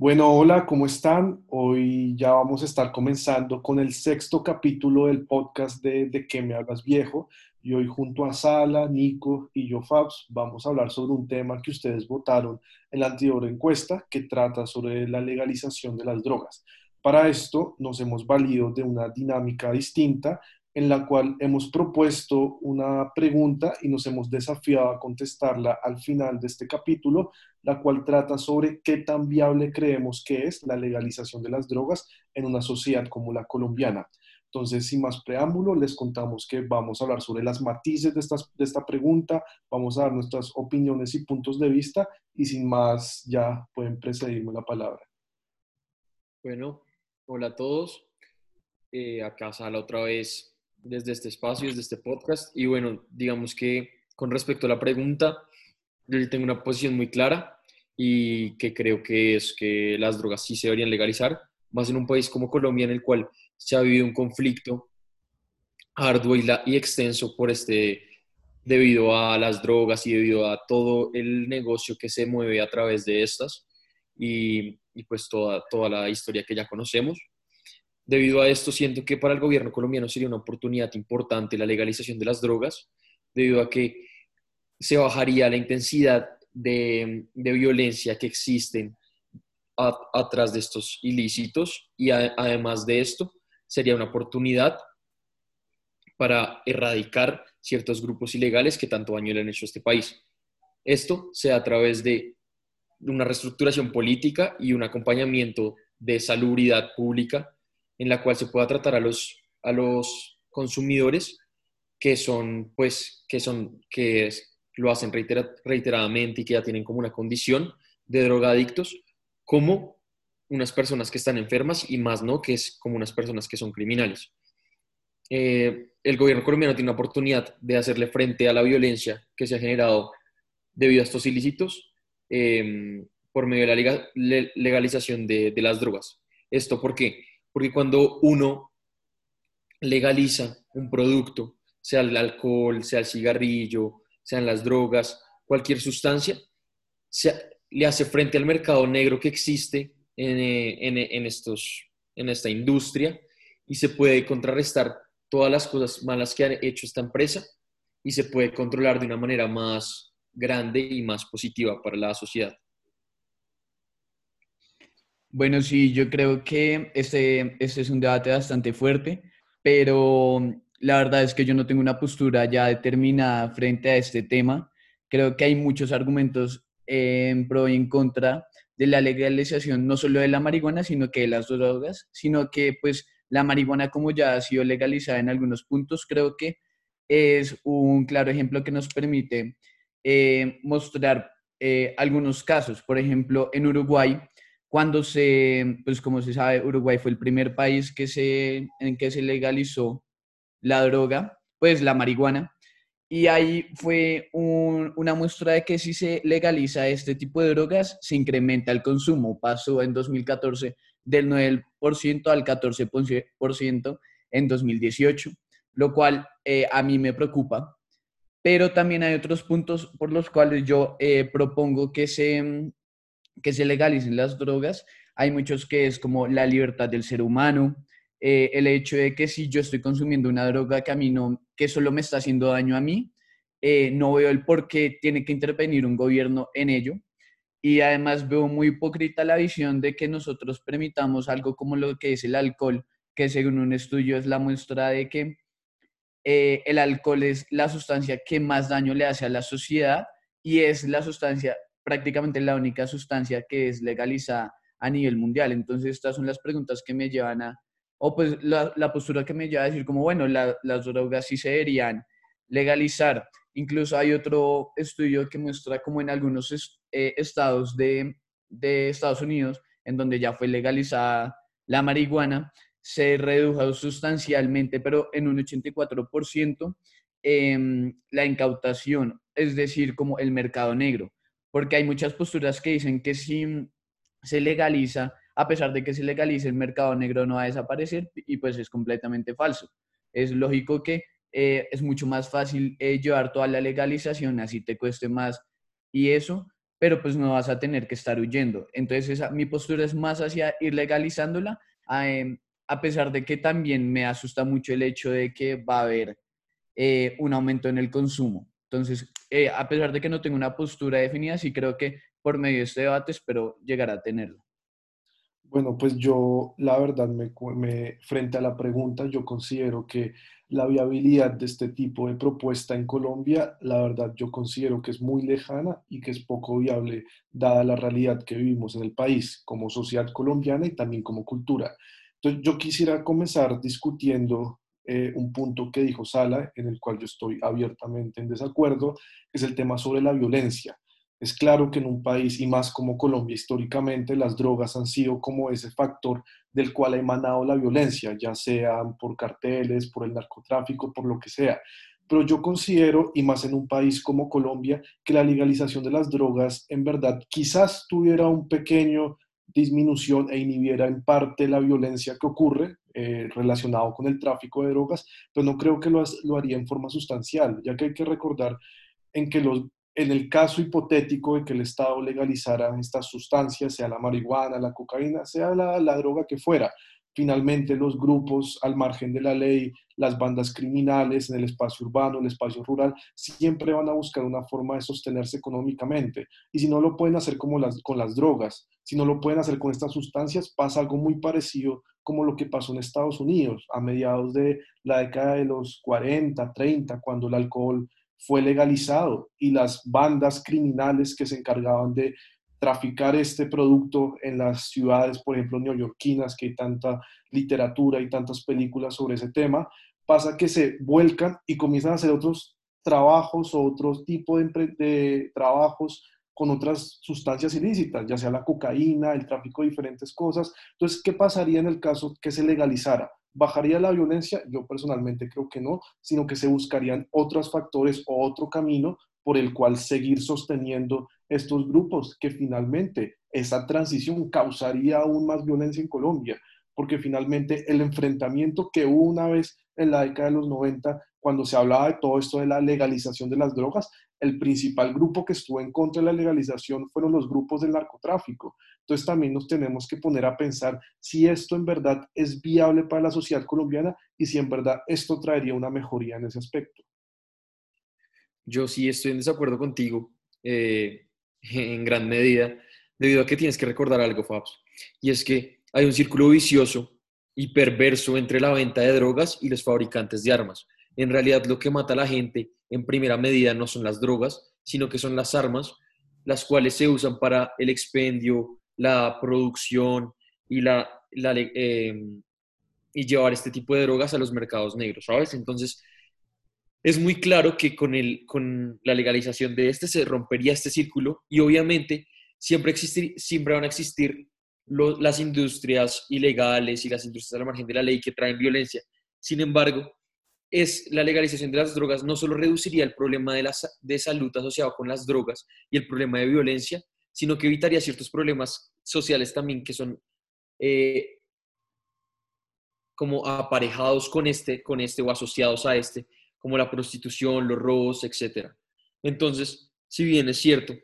Bueno, hola, ¿cómo están? Hoy ya vamos a estar comenzando con el sexto capítulo del podcast de De qué me hablas viejo. Y hoy junto a Sala, Nico y yo, Fabs, vamos a hablar sobre un tema que ustedes votaron en la anterior encuesta que trata sobre la legalización de las drogas. Para esto nos hemos valido de una dinámica distinta en la cual hemos propuesto una pregunta y nos hemos desafiado a contestarla al final de este capítulo, la cual trata sobre qué tan viable creemos que es la legalización de las drogas en una sociedad como la colombiana. Entonces, sin más preámbulo, les contamos que vamos a hablar sobre las matices de, de esta pregunta, vamos a dar nuestras opiniones y puntos de vista y sin más, ya pueden precedirme la palabra. Bueno, hola a todos. Eh, acá sale otra vez desde este espacio, desde este podcast. Y bueno, digamos que con respecto a la pregunta, yo tengo una posición muy clara y que creo que es que las drogas sí se deberían legalizar, más en un país como Colombia en el cual se ha vivido un conflicto arduo y, extenso por este debido a las drogas y debido a todo el negocio que se mueve a través de estas y, y pues toda, toda la historia que ya conocemos. Debido a esto, siento que para el gobierno colombiano sería una oportunidad importante la legalización de las drogas, debido a que se bajaría la intensidad de, violencia que existen atrás de estos ilícitos y además de esto, sería una oportunidad para erradicar ciertos grupos ilegales que tanto daño le han hecho a este país. Esto sea a través de una reestructuración política y un acompañamiento de salubridad pública en la cual se pueda tratar a los, a los consumidores que son, pues, que son, que lo hacen reiteradamente y que ya tienen como una condición de drogadictos, como unas personas que están enfermas y más no, que es como unas personas que son criminales. Eh, el gobierno colombiano tiene una oportunidad de hacerle frente a la violencia que se ha generado debido a estos ilícitos eh, por medio de la legalización de, de las drogas. ¿Esto por qué? Porque cuando uno legaliza un producto, sea el alcohol, sea el cigarrillo, sean las drogas, cualquier sustancia, le hace frente al mercado negro que existe en, estos, en esta industria y se puede contrarrestar todas las cosas malas que ha hecho esta empresa y se puede controlar de una manera más grande y más positiva para la sociedad. Bueno, sí, yo creo que este, este es un debate bastante fuerte, pero la verdad es que yo no tengo una postura ya determinada frente a este tema. Creo que hay muchos argumentos en pro y en contra de la legalización, no solo de la marihuana, sino que de las drogas, sino que pues la marihuana como ya ha sido legalizada en algunos puntos, creo que es un claro ejemplo que nos permite eh, mostrar eh, algunos casos. Por ejemplo, en Uruguay cuando se, pues como se sabe, Uruguay fue el primer país que se, en que se legalizó la droga, pues la marihuana. Y ahí fue una muestra de que si se legaliza este tipo de drogas, se incrementa el consumo. Pasó en 2014 del 9% al 14% en 2018, lo cual eh, a mí me preocupa. Pero también hay otros puntos por los cuales yo eh, propongo que se, que se legalicen las drogas, hay muchos que es como la libertad del ser humano, eh, el hecho de que si yo estoy consumiendo una droga que a mí no, que solo me está haciendo daño a mí, eh, no veo el por qué tiene que intervenir un gobierno en ello. Y además veo muy hipócrita la visión de que nosotros permitamos algo como lo que es el alcohol, que según un estudio es la muestra de que eh, el alcohol es la sustancia que más daño le hace a la sociedad y es la sustancia prácticamente la única sustancia que es legalizada a nivel mundial. Entonces, estas son las preguntas que me llevan a, o pues la, postura que me lleva a decir como, bueno, las drogas sí se deberían legalizar. Incluso hay otro estudio que muestra como en algunos eh, estados de, de Estados Unidos, en donde ya fue legalizada la marihuana, se redujo sustancialmente, pero en un 84%, eh, la incautación, es decir, como el mercado negro porque hay muchas posturas que dicen que si se legaliza, a pesar de que se legalice, el mercado negro no va a desaparecer y pues es completamente falso. Es lógico que eh, es mucho más fácil eh, llevar toda la legalización, así te cueste más y eso, pero pues no vas a tener que estar huyendo. Entonces esa, mi postura es más hacia ir legalizándola, em, a pesar de que también me asusta mucho el hecho de que va a haber eh, un aumento en el consumo. Entonces, eh, a pesar de que no tengo una postura definida, sí creo que por medio de este debate espero llegar a tenerlo. Bueno, pues yo, la verdad, me, me, frente a la pregunta, yo considero que la viabilidad de este tipo de propuesta en Colombia, la verdad, yo considero que es muy lejana y que es poco viable dada la realidad que vivimos en el país como sociedad colombiana y también como cultura. Entonces, yo quisiera comenzar discutiendo eh, un punto que dijo Sala, en el cual yo estoy abiertamente en desacuerdo, es el tema sobre la violencia. Es claro que en un país, y más como Colombia históricamente, las drogas han sido como ese factor del cual ha emanado la violencia, ya sean por carteles, por el narcotráfico, por lo que sea. Pero yo considero, y más en un país como Colombia, que la legalización de las drogas en verdad quizás tuviera un pequeño disminución e inhibiera en parte la violencia que ocurre eh, relacionado con el tráfico de drogas, pero no creo que lo, haría en forma sustancial, ya que hay que recordar en que los en el caso hipotético de que el Estado legalizara estas sustancias, sea la marihuana, la cocaína, sea la, droga que fuera, finalmente los grupos al margen de la ley, las bandas criminales en el espacio urbano, el espacio rural, siempre van a buscar una forma de sostenerse económicamente. Y si no lo pueden hacer como las, con las drogas, si no lo pueden hacer con estas sustancias, pasa algo muy parecido como lo que pasó en Estados Unidos a mediados de la década de los 40, 30, cuando el alcohol fue legalizado y las bandas criminales que se encargaban de traficar este producto en las ciudades, por ejemplo, neoyorquinas, que hay tanta literatura y tantas películas sobre ese tema, pasa que se vuelcan y comienzan a hacer otros trabajos o otro tipo de, de trabajos con otras sustancias ilícitas, ya sea la cocaína, el tráfico de diferentes cosas. Entonces, ¿qué pasaría en el caso que se legalizara? ¿Bajaría la violencia? Yo personalmente creo que no, sino que se buscarían otros factores o otro camino por el cual seguir sosteniendo estos grupos, que finalmente esa transición causaría aún más violencia en Colombia, porque finalmente el enfrentamiento que hubo una vez en la década de los 90, cuando se hablaba de todo esto de la legalización de las drogas, el principal grupo que estuvo en contra de la legalización fueron los grupos del narcotráfico. Entonces también nos tenemos que poner a pensar si esto en verdad es viable para la sociedad colombiana y si en verdad esto traería una mejoría en ese aspecto. Yo sí estoy en desacuerdo contigo eh, en gran medida, debido a que tienes que recordar algo, Fabs, y es que hay un círculo vicioso y perverso entre la venta de drogas y los fabricantes de armas. En realidad lo que mata a la gente en primera medida no son las drogas, sino que son las armas, las cuales se usan para el expendio, la producción y, la, em, y llevar este tipo de drogas a los mercados negros, ¿sabes? Entonces, es muy claro que con, el, con la legalización de este se rompería este círculo y obviamente siempre, existir, siempre van a existir las industrias ilegales y las industrias a la margen de la ley que traen violencia. Sin embargo, es la legalización de las drogas no solo reduciría el problema de, la, de salud asociado con las drogas y el problema de violencia, sino que evitaría ciertos problemas sociales también que son eh, como aparejados con este, con este o asociados a este, como la prostitución, los robos, etc. Entonces, si bien es cierto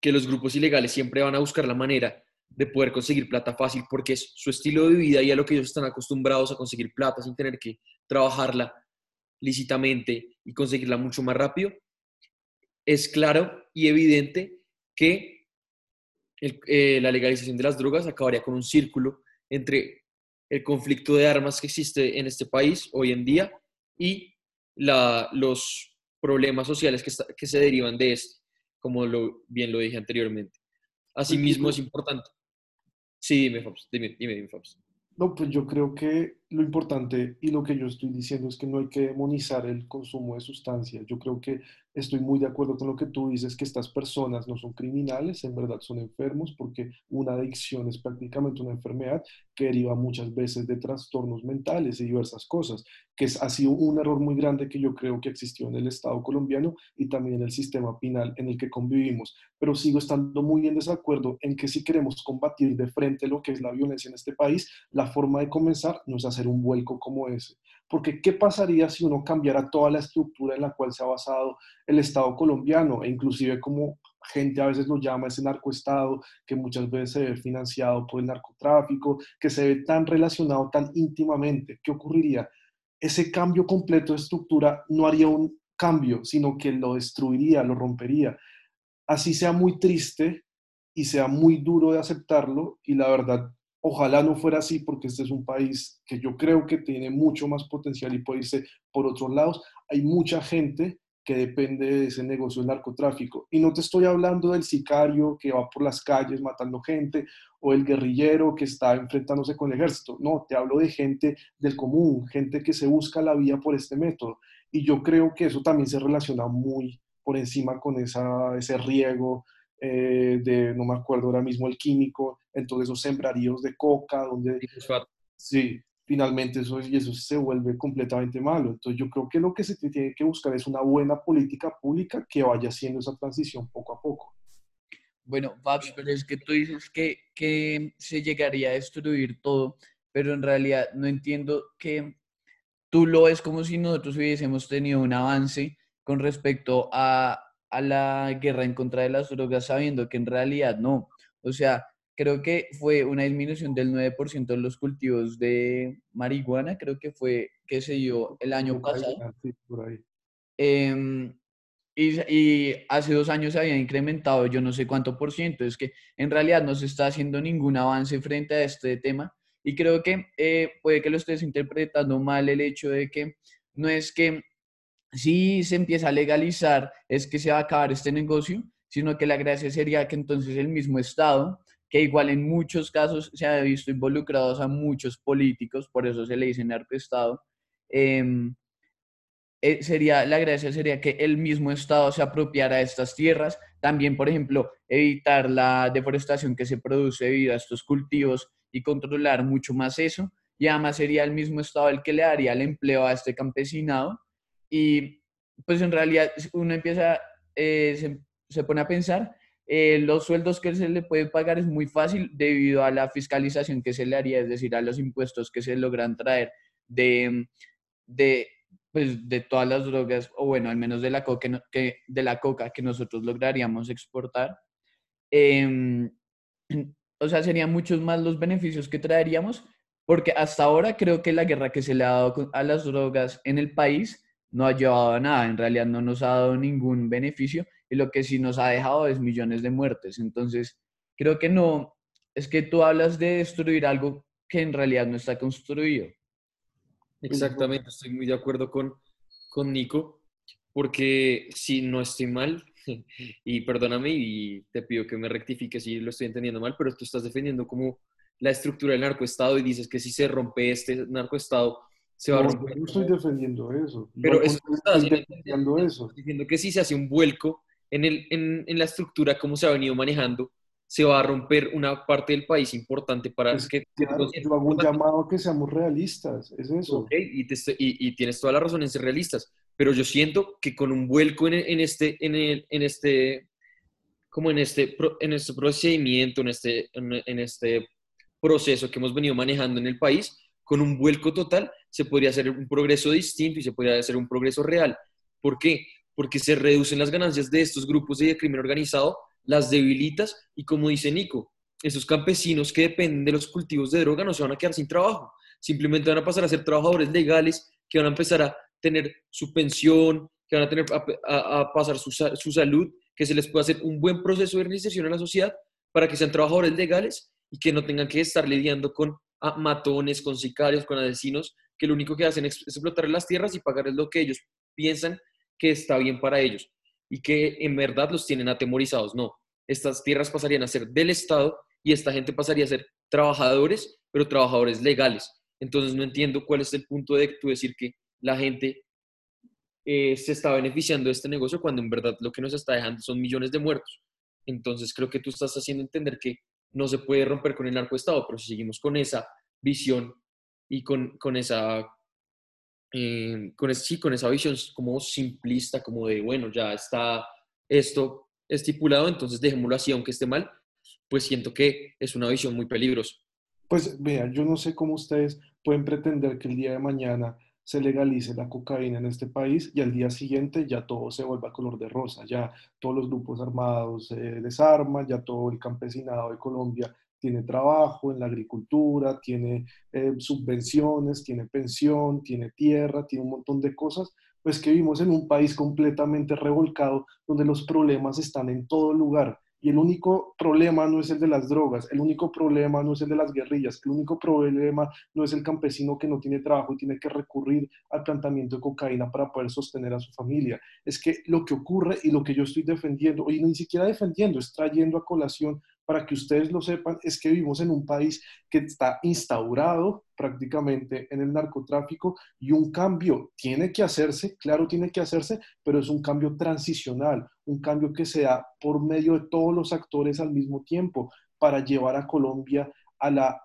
que los grupos ilegales siempre van a buscar la manera de poder conseguir plata fácil porque es su estilo de vida y a lo que ellos están acostumbrados a conseguir plata sin tener que trabajarla lícitamente y conseguirla mucho más rápido, es claro y evidente que eh, la legalización de las drogas acabaría con un círculo entre el conflicto de armas que existe en este país hoy en día y la, los problemas sociales que, que se derivan de esto, como lo, bien lo dije anteriormente. Asimismo, es importante. Sí, dime, Fabs, dime, dime, Fabs. No, pues yo creo que lo importante y lo que yo estoy diciendo es que no hay que demonizar el consumo de sustancias. Yo creo que estoy muy de acuerdo con lo que tú dices, que estas personas no son criminales, en verdad son enfermos, porque una adicción es prácticamente una enfermedad que deriva muchas veces de trastornos mentales y diversas cosas, que es, ha sido un error muy grande que yo creo que existió en el Estado colombiano y también en el sistema penal en el que convivimos. Pero sigo estando muy en desacuerdo en que si queremos combatir de frente lo que es la violencia en este país, la forma de comenzar no es un vuelco como ese. Porque ¿qué pasaría si uno cambiara toda la estructura en la cual se ha basado el Estado colombiano e inclusive como gente a veces lo llama ese narcoestado, que muchas veces se ve financiado por el narcotráfico, que se ve tan relacionado tan íntimamente. ¿Qué ocurriría? Ese cambio completo de estructura no haría un cambio, sino que lo destruiría, lo rompería. Así sea muy triste y sea muy duro de aceptarlo, y la verdad, ojalá no fuera así, porque este es un país que yo creo que tiene mucho más potencial y puede irse por otros lados. Hay mucha gente que depende de ese negocio del narcotráfico. Y no te estoy hablando del sicario que va por las calles matando gente o el guerrillero que está enfrentándose con el ejército. No, te hablo de gente del común, gente que se busca la vía por este método. Y yo creo que eso también se relaciona muy por encima con ese riego eh, de, no me acuerdo ahora mismo, el químico, entonces esos sembraríos de coca, donde... Sí, finalmente eso, y eso se vuelve completamente malo. Entonces yo creo que lo que se tiene que buscar es una buena política pública que vaya haciendo esa transición poco a poco. Bueno, Babs, pero es que tú dices que, que se llegaría a destruir todo, pero en realidad no entiendo que tú lo ves como si nosotros hubiésemos tenido un avance con respecto a, a la guerra en contra de las drogas, sabiendo que en realidad no. O sea, creo que fue una disminución del 9% de los cultivos de marihuana, creo que fue que se dio el año pasado. Sí, por ahí. Em, y, y, hace dos años se había incrementado yo no sé cuánto por ciento. Es que en realidad no se está haciendo ningún avance frente a este tema. Y creo que eh, puede que lo estés interpretando mal el hecho de que no es que si se empieza a legalizar es que se va a acabar este negocio, sino que la gracia sería que entonces el mismo Estado que igual en muchos casos se ha visto involucrados a muchos políticos, por eso se le dice narcoestado, eh, eh, sería, la gracia sería que el mismo Estado se apropiara de estas tierras, también, por ejemplo, evitar la deforestación que se produce debido a estos cultivos y controlar mucho más eso, y además sería el mismo Estado el que le daría el empleo a este campesinado, y pues en realidad uno empieza, eh, se, se pone a pensar eh, los sueldos que se le puede pagar es muy fácil debido a la fiscalización que se le haría, es decir, a los impuestos que se logran traer de, de, pues, de todas las drogas, o bueno, al menos de la, coca que, de la coca que nosotros lograríamos exportar. Em, o sea, serían muchos más los beneficios que traeríamos, porque hasta ahora creo que la guerra que se le ha dado a las drogas en el país no ha llevado a nada, en realidad no nos ha dado ningún beneficio y lo que sí nos ha dejado es millones de muertes. Entonces, creo que no, es que tú hablas de destruir algo que en realidad no está construido. Exactamente, estoy muy de acuerdo con, con Nico, porque si no estoy mal, y perdóname y te pido que me rectifiques si lo estoy entendiendo mal, pero tú estás defendiendo como la estructura del narcoestado y dices que si se rompe este narcoestado, se va a romper. No estoy defendiendo eso. Pero estás defendiendo eso. Diciendo que si se hace un vuelco en, el, en, en, la estructura, como se ha venido manejando, se va a romper una parte del país importante para que... Claro, yo hago un llamado a que seamos realistas, es eso. Okay, y, te, y, y, tienes toda la razón en ser realistas, pero yo siento que con un vuelco en, en este, en, el, en este, como en este, en este procedimiento, en este, en este proceso que hemos venido manejando en el país, con un vuelco total, se podría hacer un progreso distinto y se podría hacer un progreso real. ¿Por qué? porque se reducen las ganancias de estos grupos de crimen organizado, las debilitas y como dice Nico, esos campesinos que dependen de los cultivos de droga no se van a quedar sin trabajo, simplemente van a pasar a ser trabajadores legales que van a empezar a tener su pensión, que van a, tener, a, pasar su, su, salud, que se les pueda hacer un buen proceso de reinserción en la sociedad para que sean trabajadores legales y que no tengan que estar lidiando con matones, con sicarios, con asesinos, que lo único que hacen es explotar las tierras y pagarles lo que ellos piensan que está bien para ellos y que en verdad los tienen atemorizados. No, estas tierras pasarían a ser del Estado y esta gente pasaría a ser trabajadores, pero trabajadores legales. Entonces no entiendo cuál es el punto de tú decir que la gente eh, se está beneficiando de este negocio cuando en verdad lo que nos está dejando son millones de muertos. Entonces creo que tú estás haciendo entender que no se puede romper con el narcoestado, pero si seguimos con esa visión y con, con esa eh, con, sí, con esa visión como simplista, como de, bueno, ya está esto estipulado, entonces dejémoslo así, aunque esté mal, pues siento que es una visión muy peligrosa. Pues vea, yo no sé cómo ustedes pueden pretender que el día de mañana se legalice la cocaína en este país y al día siguiente ya todo se vuelva color de rosa, ya todos los grupos armados se desarman, ya todo el campesinado de Colombia tiene trabajo en la agricultura, tiene eh, subvenciones, tiene pensión, tiene tierra, tiene un montón de cosas, pues que vivimos en un país completamente revolcado donde los problemas están en todo lugar y el único problema no es el de las drogas, el único problema no es el de las guerrillas, el único problema no es el campesino que no tiene trabajo y tiene que recurrir al plantamiento de cocaína para poder sostener a su familia. Es que lo que ocurre y lo que yo estoy defendiendo, y ni siquiera defendiendo, es trayendo a colación para que ustedes lo sepan, es que vivimos en un país que está instaurado prácticamente en el narcotráfico y un cambio tiene que hacerse, claro, tiene que hacerse, pero es un cambio transicional, un cambio que se da por medio de todos los actores al mismo tiempo para llevar a Colombia a la,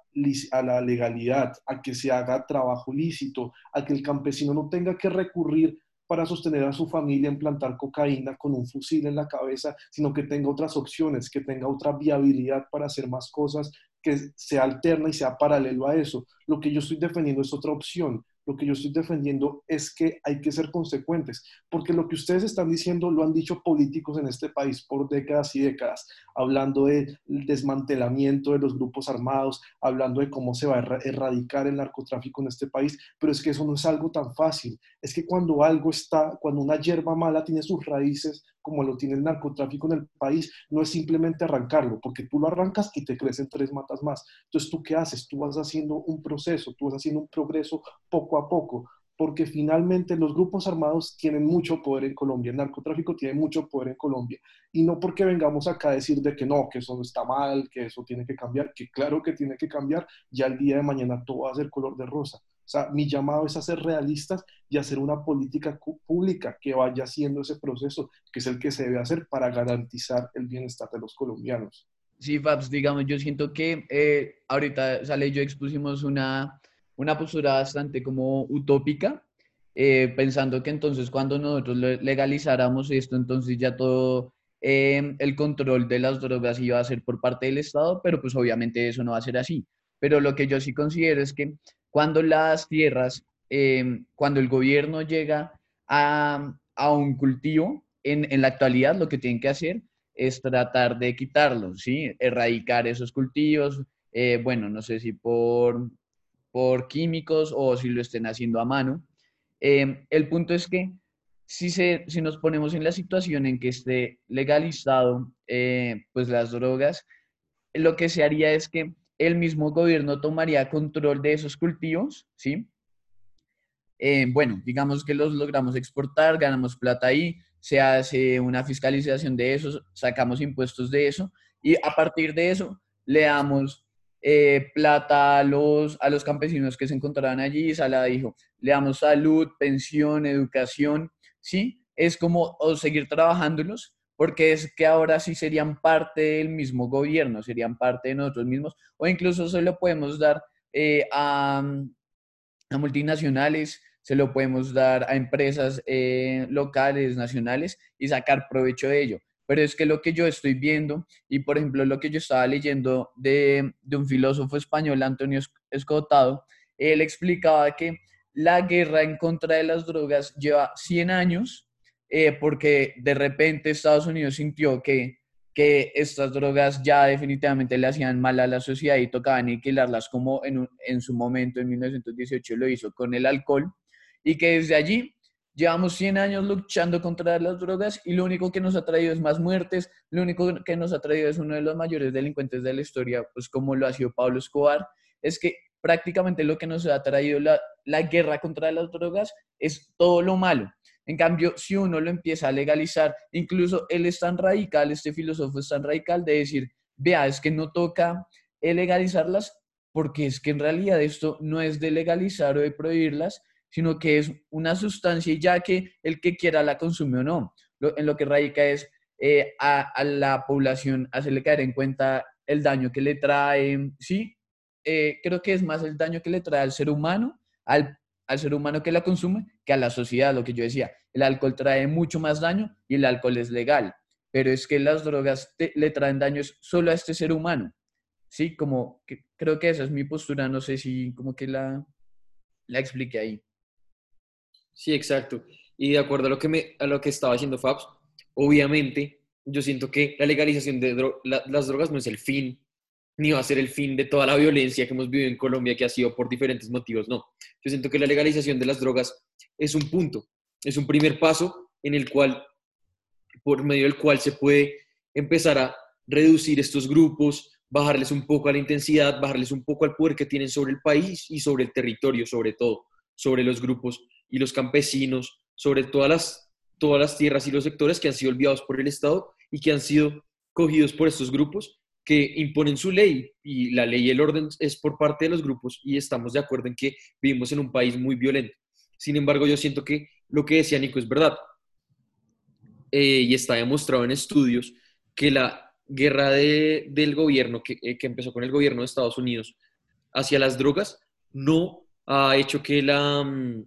a la legalidad, a que se haga trabajo lícito, a que el campesino no tenga que recurrir para sostener a su familia en plantar cocaína con un fusil en la cabeza, sino que tenga otras opciones, que tenga otra viabilidad para hacer más cosas, que sea alterna y sea paralelo a eso. Lo que yo estoy defendiendo es otra opción, lo que yo estoy defendiendo es que hay que ser consecuentes, porque lo que ustedes están diciendo lo han dicho políticos en este país por décadas y décadas, hablando del desmantelamiento de los grupos armados, hablando de cómo se va a erradicar el narcotráfico en este país, pero es que eso no es algo tan fácil. Es que cuando algo está, cuando una hierba mala tiene sus raíces, como lo tiene el narcotráfico en el país, no es simplemente arrancarlo, porque tú lo arrancas y te crecen tres matas más. Entonces, ¿tú qué haces? Tú vas haciendo un proceso, tú vas haciendo un progreso poco a poco, porque finalmente los grupos armados tienen mucho poder en Colombia, el narcotráfico tiene mucho poder en Colombia, y no porque vengamos acá a decir de que no, que eso está mal, que eso tiene que cambiar, que claro que tiene que cambiar, ya el día de mañana todo va a ser color de rosa. O sea, mi llamado es a ser realistas y hacer una política pública que vaya haciendo ese proceso, que es el que se debe hacer para garantizar el bienestar de los colombianos. Sí, Fabs, digamos, yo siento que eh, ahorita sale yo expusimos una, una postura bastante como utópica, eh, pensando que entonces cuando nosotros legalizáramos esto, entonces ya todo eh, el control de las drogas iba a ser por parte del Estado, pero pues obviamente eso no va a ser así. Pero lo que yo sí considero es que cuando las tierras, em, cuando el gobierno llega a, un cultivo, en, la actualidad lo que tienen que hacer es tratar de quitarlos, ¿sí? Erradicar esos cultivos, eh, bueno, no sé si por, por químicos o si lo estén haciendo a mano. Em, el punto es que si, se, si nos ponemos en la situación en que esté legalizado eh, pues las drogas, lo que se haría es que el mismo gobierno tomaría control de esos cultivos, ¿sí? Eh, bueno, digamos que los logramos exportar, ganamos plata ahí, se hace una fiscalización de eso, sacamos impuestos de eso y a partir de eso le damos eh, plata a los, a los campesinos que se encontraban allí. Sala dijo, le damos salud, pensión, educación, ¿sí? Es como seguir trabajándolos porque es que ahora sí serían parte del mismo gobierno, serían parte de nosotros mismos, o incluso se lo podemos dar eh, a, a, multinacionales, se lo podemos dar a empresas eh, locales, nacionales, y sacar provecho de ello. Pero es que lo que yo estoy viendo, y por ejemplo lo que yo estaba leyendo de, de un filósofo español, Antonio Escotado, él explicaba que la guerra en contra de las drogas lleva 100 años, eh, porque de repente Estados Unidos sintió que, que estas drogas ya definitivamente le hacían mal a la sociedad y tocaba aniquilarlas como en, en su momento, en 1918, lo hizo con el alcohol, y que desde allí llevamos 100 años luchando contra las drogas y lo único que nos ha traído es más muertes, lo único que nos ha traído es uno de los mayores delincuentes de la historia, pues como lo ha sido Pablo Escobar, es que prácticamente lo que nos ha traído la, la guerra contra las drogas es todo lo malo. En cambio, si uno lo empieza a legalizar, incluso él es tan radical, este filósofo es tan radical de decir, vea, es que no toca legalizarlas porque es que en realidad esto no es de legalizar o de prohibirlas, sino que es una sustancia y ya que el que quiera la consume o no. en lo que radica es eh, a, la población hacerle caer en cuenta el daño que le trae, sí, eh, creo que es más el daño que le trae al ser humano, al al ser humano que la consume que a la sociedad, lo que yo decía. El alcohol trae mucho más daño y el alcohol es legal, pero es que las drogas le traen daños solo a este ser humano. Sí, como que, creo que esa es mi postura, no sé si como que la, la expliqué ahí. Sí, exacto. Y de acuerdo a lo que, me, a lo que estaba diciendo Fabs, obviamente yo siento que la legalización de las drogas no es el fin, ni va a ser el fin de toda la violencia que hemos vivido en Colombia, que ha sido por diferentes motivos, no. Yo siento que la legalización de las drogas es un punto, es un primer paso en el cual, por medio del cual se puede empezar a reducir estos grupos, bajarles un poco a la intensidad, bajarles un poco al poder que tienen sobre el país y sobre el territorio, sobre todo, sobre los grupos y los campesinos, sobre todas las, todas las tierras y los sectores que han sido olvidados por el Estado y que han sido cogidos por estos grupos que imponen su ley y la ley y el orden es por parte de los grupos y estamos de acuerdo en que vivimos en un país muy violento. Sin embargo, yo siento que lo que decía Nico es verdad eh, y está demostrado en estudios que la guerra del gobierno, que, eh, que, empezó con el gobierno de Estados Unidos hacia las drogas, no ha hecho que, la, mm,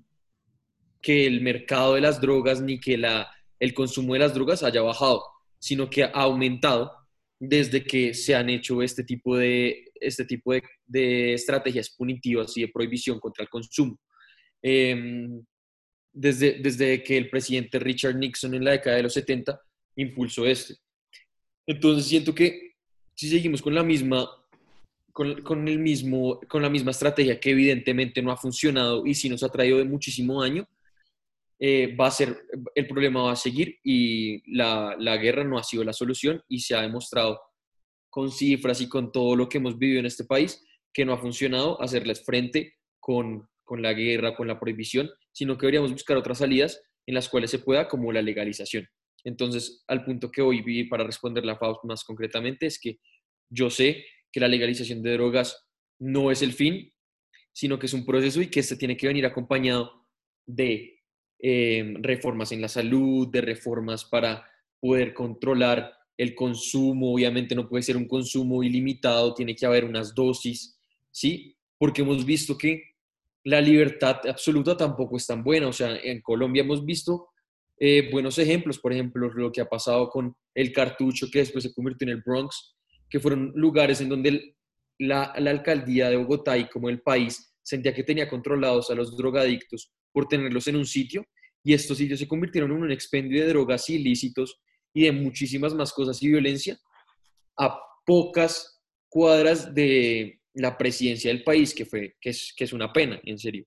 que el mercado de las drogas ni que la, el consumo de las drogas haya bajado, sino que ha aumentado desde que se han hecho este tipo de, este tipo de, de estrategias punitivas y de prohibición contra el consumo. Em, desde, desde que el presidente Richard Nixon en la década de los 70 impulsó este. Entonces siento que si seguimos con la misma, con, el mismo, con la misma estrategia que evidentemente no ha funcionado y sí nos ha traído de muchísimo daño, eh, va a ser, el problema va a seguir y la, la, guerra no ha sido la solución y se ha demostrado con cifras y con todo lo que hemos vivido en este país que no ha funcionado hacerles frente con, con la guerra, con la prohibición, sino que deberíamos buscar otras salidas en las cuales se pueda, como la legalización. Entonces, al punto que hoy vi para responder la FAUST más concretamente es que yo sé que la legalización de drogas no es el fin, sino que es un proceso y que este tiene que venir acompañado de eh, reformas en la salud, de reformas para poder controlar el consumo. Obviamente no puede ser un consumo ilimitado, tiene que haber unas dosis, ¿sí? Porque hemos visto que la libertad absoluta tampoco es tan buena. O sea, en Colombia hemos visto eh, buenos ejemplos, por ejemplo, lo que ha pasado con el cartucho que después se convirtió en el Bronx, que fueron lugares en donde la, alcaldía de Bogotá y como el país sentía que tenía controlados a los drogadictos por tenerlos en un sitio y estos sitios se convirtieron en un expendio de drogas ilícitos y de muchísimas más cosas y violencia a pocas cuadras de la presidencia del país, que, fue, que, es, que es una pena, en serio.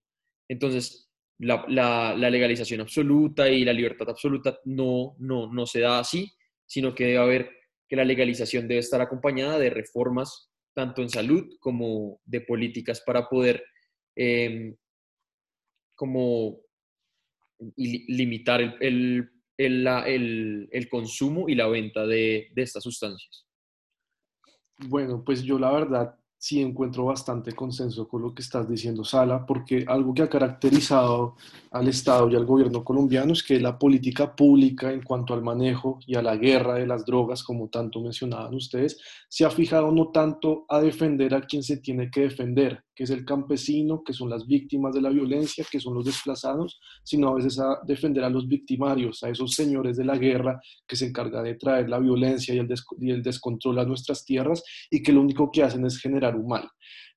Entonces, la, legalización absoluta y la libertad absoluta no, no, no se da así, sino que debe haber que la legalización debe estar acompañada de reformas tanto en salud como de políticas para poder em, como limitar el, el, consumo y la venta de, de estas sustancias. Bueno, pues yo la verdad sí encuentro bastante consenso con lo que estás diciendo, Sala, porque algo que ha caracterizado al Estado y al gobierno colombiano es que la política pública en cuanto al manejo y a la guerra de las drogas, como tanto mencionaban ustedes, se ha fijado no tanto a defender a quien se tiene que defender, que es el campesino, que son las víctimas de la violencia, que son los desplazados, sino a veces a defender a los victimarios, a esos señores de la guerra que se encargan de traer la violencia y el, y el descontrol a nuestras tierras y que lo único que hacen es generar un mal.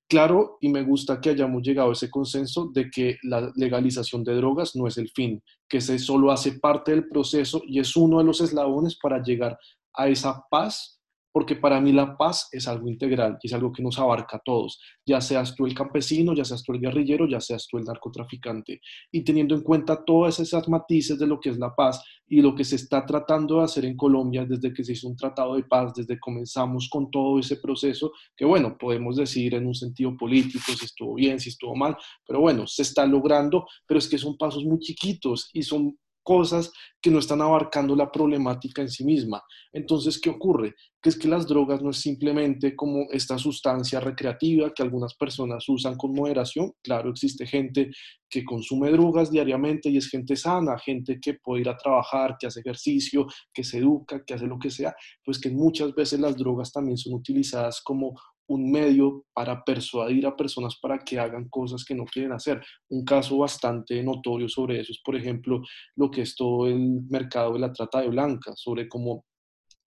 Claro, y me gusta que hayamos llegado a ese consenso de que la legalización de drogas no es el fin, que se solo hace parte del proceso y es uno de los eslabones para llegar a esa paz porque para mí la paz es algo integral y es algo que nos abarca a todos, ya seas tú el campesino, ya seas tú el guerrillero, ya seas tú el narcotraficante. Y teniendo en cuenta todas esas matices de lo que es la paz y lo que se está tratando de hacer en Colombia desde que se hizo un tratado de paz, desde que comenzamos con todo ese proceso, que bueno, podemos decir en un sentido político si estuvo bien, si estuvo mal, pero bueno, se está logrando, pero es que son pasos muy chiquitos y son cosas que no están abarcando la problemática en sí misma. Entonces, ¿qué ocurre? Que es que las drogas no es simplemente como esta sustancia recreativa que algunas personas usan con moderación. Claro, existe gente que consume drogas diariamente y es gente sana, gente que puede ir a trabajar, que hace ejercicio, que se educa, que hace lo que sea, pues que muchas veces las drogas también son utilizadas como un medio para persuadir a personas para que hagan cosas que no quieren hacer. Un caso bastante notorio sobre eso es, por ejemplo, lo que es todo el mercado de la trata de blancas, sobre cómo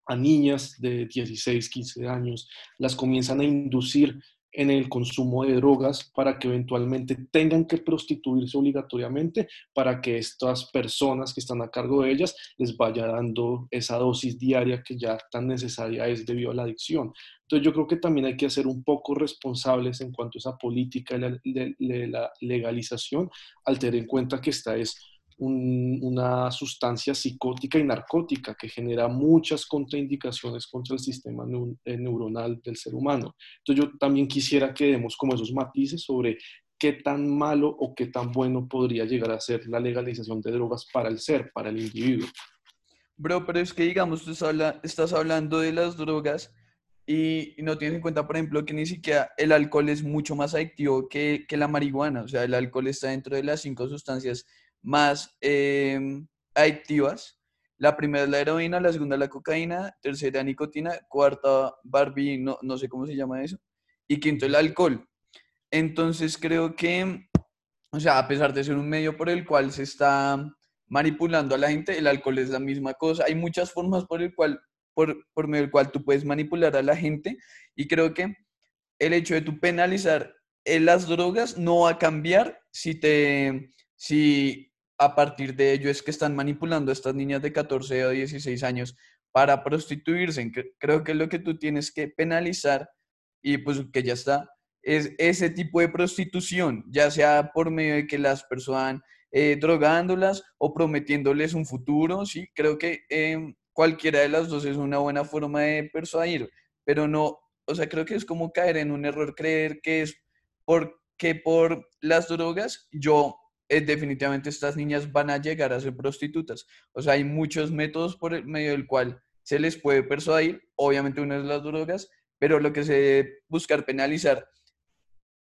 a niñas de 16, 15 años las comienzan a inducir en el consumo de drogas para que eventualmente tengan que prostituirse obligatoriamente para que estas personas que están a cargo de ellas les vaya dando esa dosis diaria que ya tan necesaria es debido a la adicción. Entonces yo creo que también hay que ser un poco responsables en cuanto a esa política de la legalización al tener en cuenta que esta es una sustancia psicótica y narcótica que genera muchas contraindicaciones contra el sistema eh, neuronal del ser humano. Entonces yo también quisiera que demos como esos matices sobre qué tan malo o qué tan bueno podría llegar a ser la legalización de drogas para el ser, para el individuo. Bro, pero es que digamos, tú estás hablando de las drogas y, no tienes en cuenta, por ejemplo, que ni siquiera el alcohol es mucho más adictivo que, que la marihuana. O sea, el alcohol está dentro de las cinco sustancias más em, adictivas. La primera es la heroína, la segunda la cocaína, tercera nicotina, cuarta Barbie, no, no sé cómo se llama eso, y quinto el alcohol. Entonces creo que, o sea, a pesar de ser un medio por el cual se está manipulando a la gente, el alcohol es la misma cosa. Hay muchas formas por el cual, por, por medio del cual tú puedes manipular a la gente y creo que el hecho de tú penalizar las drogas no va a cambiar si te, si a partir de ello es que están manipulando a estas niñas de 14 o 16 años para prostituirse. Creo que lo que tú tienes que penalizar, y pues que ya está, es ese tipo de prostitución, ya sea por medio de que las personas eh, drogándolas o prometiéndoles un futuro, sí, creo que em, cualquiera de las dos es una buena forma de persuadir, pero no, o sea, creo que es como caer en un error creer que es porque por las drogas yo eh, definitivamente estas niñas van a llegar a ser prostitutas. O sea, hay muchos métodos por el medio del cual se les puede persuadir. Obviamente uno es las drogas, pero lo que se debe buscar penalizar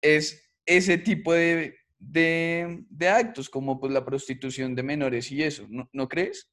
es ese tipo de, actos, como pues la prostitución de menores y eso. ¿No crees?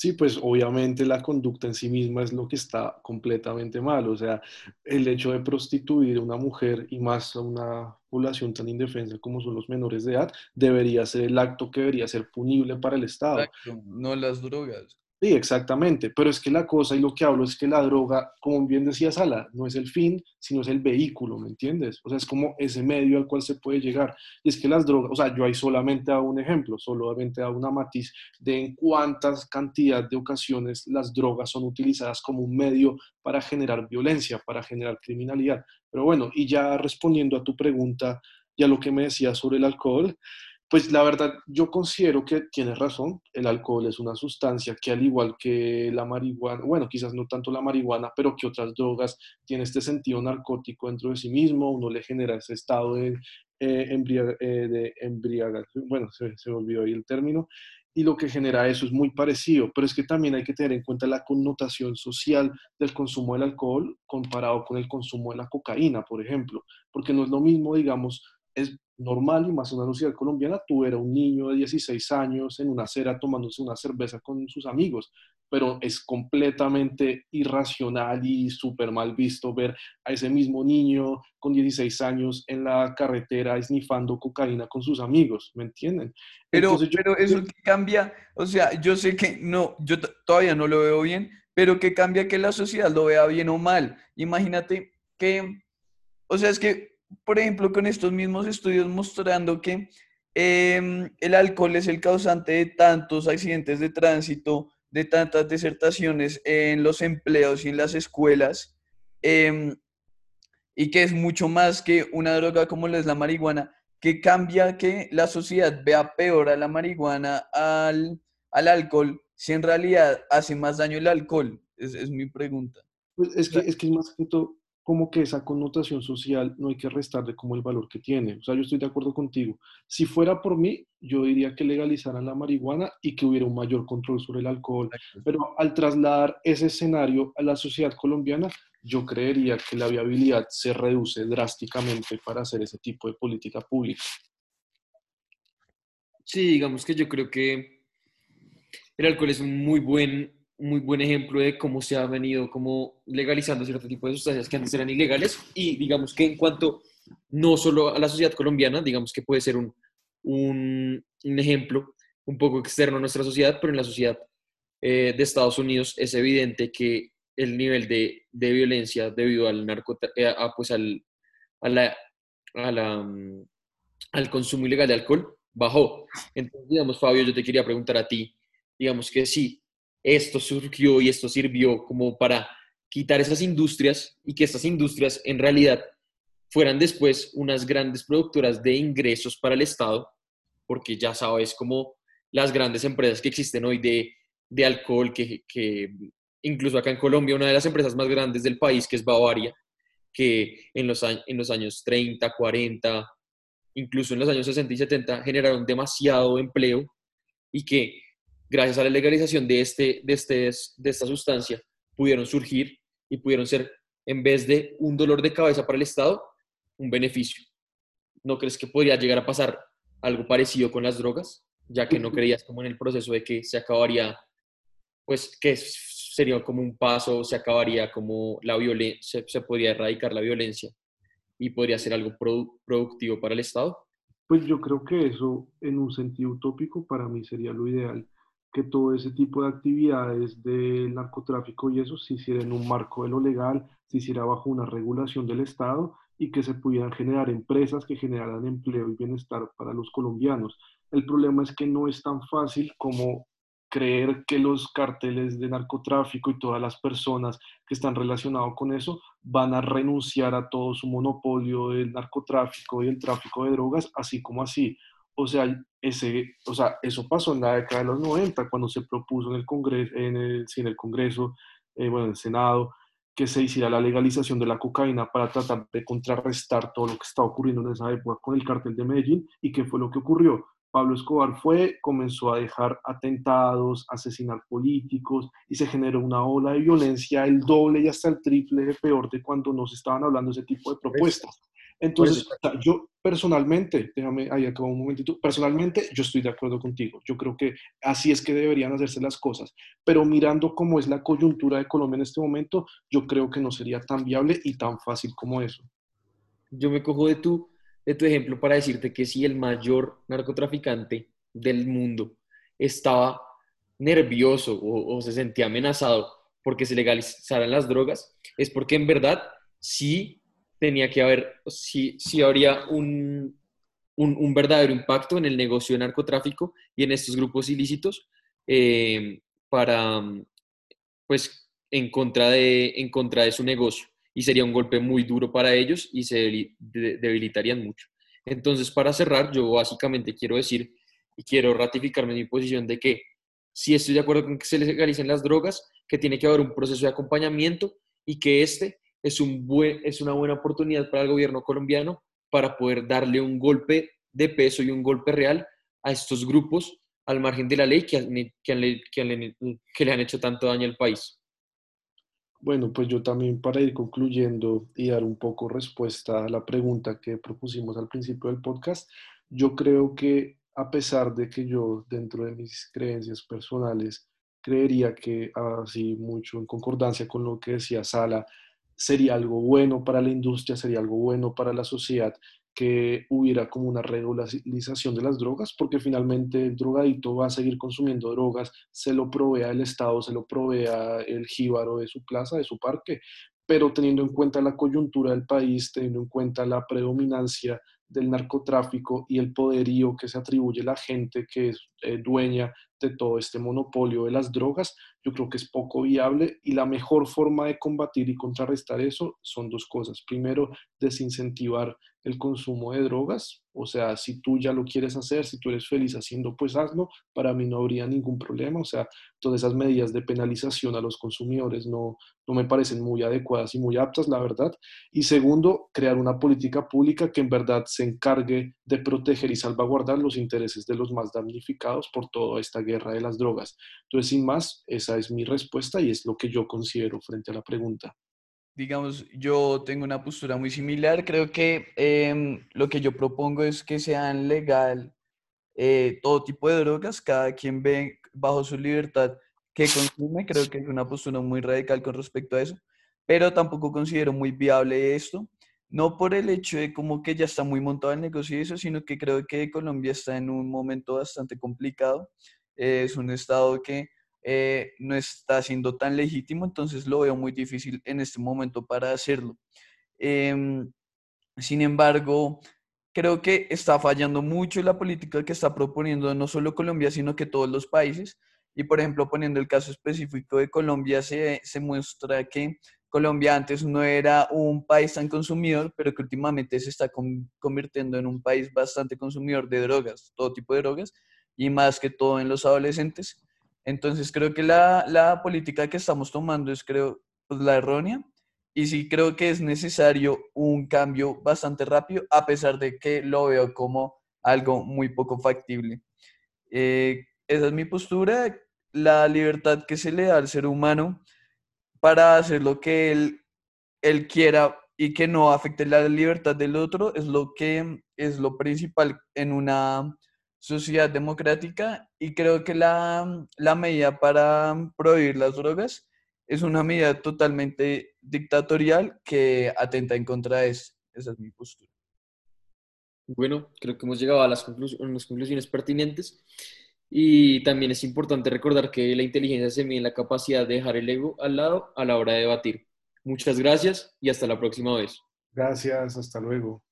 Sí, pues obviamente la conducta en sí misma es lo que está completamente mal. O sea, el hecho de prostituir a una mujer y más a una población tan indefensa como son los menores de edad, debería ser el acto que debería ser punible para el Estado. no las drogas. Sí, exactamente, pero es que la cosa y lo que hablo es que la droga, como bien decía Sala, no es el fin, sino es el vehículo, ¿me entiendes? O sea, es como ese medio al cual se puede llegar. Y es que las drogas, o sea, yo ahí solamente hago un ejemplo, solamente hago una matiz de en cuántas cantidad de ocasiones las drogas son utilizadas como un medio para generar violencia, para generar criminalidad. Pero bueno, y ya respondiendo a tu pregunta y a lo que me decías sobre el alcohol, pues la verdad, yo considero que tienes razón, el alcohol es una sustancia que al igual que la marihuana, bueno, quizás no tanto la marihuana, pero que otras drogas, tiene este sentido narcótico dentro de sí mismo, uno le genera ese estado de, eh, eh bueno, se, se olvidó ahí el término, y lo que genera eso es muy parecido, pero es que también hay que tener en cuenta la connotación social del consumo del alcohol comparado con el consumo de la cocaína, por ejemplo, porque no es lo mismo, digamos, es normal y más en una sociedad colombiana, tú eras un niño de 16 años en una acera tomándose una cerveza con sus amigos, pero es completamente irracional y súper mal visto ver a ese mismo niño con 16 años en la carretera esnifando cocaína con sus amigos, ¿me entienden? Pero, pero eso que cambia, o sea, yo sé que no, yo todavía no lo veo bien, pero que cambia que la sociedad lo vea bien o mal. Imagínate que, o sea, es que por ejemplo, con estos mismos estudios mostrando que em, el alcohol es el causante de tantos accidentes de tránsito, de tantas desertaciones en los empleos y en las escuelas, em, y que es mucho más que una droga como lo es la marihuana, que cambia que la sociedad vea peor a la marihuana, al, alcohol, si en realidad hace más daño el alcohol? Es, es mi pregunta. Pues es que, es que más que todo, como que esa connotación social no hay que restarle como el valor que tiene. O sea, yo estoy de acuerdo contigo. Si fuera por mí, yo diría que legalizaran la marihuana y que hubiera un mayor control sobre el alcohol. Pero al trasladar ese escenario a la sociedad colombiana, yo creería que la viabilidad se reduce drásticamente para hacer ese tipo de política pública. Sí, digamos que yo creo que el alcohol es un muy buen muy buen ejemplo de cómo se ha venido como legalizando cierto tipo de sustancias que antes eran ilegales y digamos que en cuanto no solo a la sociedad colombiana, digamos que puede ser un, un, ejemplo un poco externo a nuestra sociedad, pero en la sociedad eh, de Estados Unidos es evidente que el nivel de, de violencia debido al narco, eh, pues al, a la, a la, mm, al consumo ilegal de alcohol, bajó. Entonces, digamos, Fabio, yo te quería preguntar a ti, digamos que sí, esto surgió y esto sirvió como para quitar esas industrias y que estas industrias en realidad fueran después unas grandes productoras de ingresos para el Estado, porque ya sabes como las grandes empresas que existen hoy de, de alcohol, que, que, incluso acá en Colombia, una de las empresas más grandes del país, que es Bavaria, que en los, en los años 30, 40, incluso en los años 60 y 70 generaron demasiado empleo y que gracias a la legalización de, este, de, este, de esta sustancia pudieron surgir y pudieron ser, en vez de un dolor de cabeza para el Estado, un beneficio. ¿No crees que podría llegar a pasar algo parecido con las drogas? Ya que no creías como en el proceso de que se acabaría, pues que sería como un paso, se acabaría como la violencia, se, podría erradicar la violencia y podría ser algo productivo para el Estado? Pues yo creo que eso, en un sentido utópico, para mí sería lo ideal, que todo ese tipo de actividades del narcotráfico y eso se hiciera en un marco de lo legal, se hiciera bajo una regulación del Estado y que se pudieran generar empresas que generaran empleo y bienestar para los colombianos. El problema es que no es tan fácil como creer que los carteles de narcotráfico y todas las personas que están relacionados con eso van a renunciar a todo su monopolio del narcotráfico y el tráfico de drogas, así como así. O sea, ese, o sea, eso pasó en la década de los 90, cuando se propuso en el Congreso, en el, en el Congreso, eh, bueno, en el Senado, que se hiciera la legalización de la cocaína para tratar de contrarrestar todo lo que estaba ocurriendo en esa época con el cartel de Medellín. ¿Y qué fue lo que ocurrió? Pablo Escobar fue, comenzó a dejar atentados, asesinar políticos y se generó una ola de violencia el doble y hasta el triple de peor de cuando nos estaban hablando ese tipo de propuestas. Entonces, yo personalmente, déjame ahí acabo un momentito, personalmente yo estoy de acuerdo contigo. Yo creo que así es que deberían hacerse las cosas. Pero mirando cómo es la coyuntura de Colombia en este momento, yo creo que no sería tan viable y tan fácil como eso. Yo me cojo de tu, de tu ejemplo para decirte que si el mayor narcotraficante del mundo estaba nervioso o, o se sentía amenazado porque se legalizaran las drogas, es porque en verdad sí tenía que haber, si, si habría un, un, verdadero impacto en el negocio de narcotráfico y en estos grupos ilícitos eh, para, pues, en contra, de, en contra de su negocio. Y sería un golpe muy duro para ellos y se debilitarían mucho. Entonces, para cerrar, yo básicamente quiero decir y quiero ratificarme mi posición de que si estoy de acuerdo con que se legalicen las drogas, que tiene que haber un proceso de acompañamiento y que este es, un es una buena oportunidad para el gobierno colombiano para poder darle un golpe de peso y un golpe real a estos grupos al margen de la ley que, que, que le han hecho tanto daño al país. Bueno, pues yo también para ir concluyendo y dar un poco respuesta a la pregunta que propusimos al principio del podcast, yo creo que a pesar de que yo dentro de mis creencias personales creería que así mucho en concordancia con lo que decía Sala, sería algo bueno para la industria, sería algo bueno para la sociedad que hubiera como una regularización de las drogas, porque finalmente el drogadito va a seguir consumiendo drogas, se lo provea el Estado, se lo provea el jíbaro de su plaza, de su parque, pero teniendo en cuenta la coyuntura del país, teniendo en cuenta la predominancia del narcotráfico y el poderío que se atribuye a la gente que es eh, dueña de todo este monopolio de las drogas, yo creo que es poco viable y la mejor forma de combatir y contrarrestar eso son dos cosas. Primero, desincentivar el consumo de drogas, o sea, si tú ya lo quieres hacer, si tú eres feliz haciendo, pues hazlo, para mí no habría ningún problema, o sea, todas esas medidas de penalización a los consumidores no, no me parecen muy adecuadas y muy aptas, la verdad. Y segundo, crear una política pública que en verdad se encargue de proteger y salvaguardar los intereses de los más damnificados por toda esta guerra de las drogas. Entonces, sin más, esa es mi respuesta y es lo que yo considero frente a la pregunta digamos, yo tengo una postura muy similar. Creo que em, lo que yo propongo es que sean legal eh, todo tipo de drogas, cada quien ve bajo su libertad que consume. Creo que es una postura muy radical con respecto a eso, pero tampoco considero muy viable esto. No por el hecho de como que ya está muy montado el negocio sino que creo que Colombia está en un momento bastante complicado. Es un estado que eh, no está siendo tan legítimo, entonces lo veo muy difícil en este momento para hacerlo. Em, Sin embargo, creo que está fallando mucho la política que está proponiendo no solo Colombia, sino que todos los países. Y por ejemplo, poniendo el caso específico de Colombia, se, se muestra que Colombia antes no era un país tan consumidor, pero que últimamente se está convirtiendo en un país bastante consumidor de drogas, todo tipo de drogas, y más que todo en los adolescentes. Entonces creo que la, la política que estamos tomando es, creo, pues, la errónea, y sí creo que es necesario un cambio bastante rápido, a pesar de que lo veo como algo muy poco factible. Eh, esa es mi postura. La libertad que se le da al ser humano para hacer lo que él, él quiera y que no afecte la libertad del otro es lo que es lo principal en una sociedad democrática y creo que la, la medida para prohibir las drogas es una medida totalmente dictatorial que atenta en contra de eso. Esa es mi postura. Bueno, creo que hemos llegado a las, conclusiones, conclusiones pertinentes. Y también es importante recordar que la inteligencia se mide en la capacidad de dejar el ego al lado a la hora de debatir. Muchas gracias y hasta la próxima vez. Gracias, hasta luego.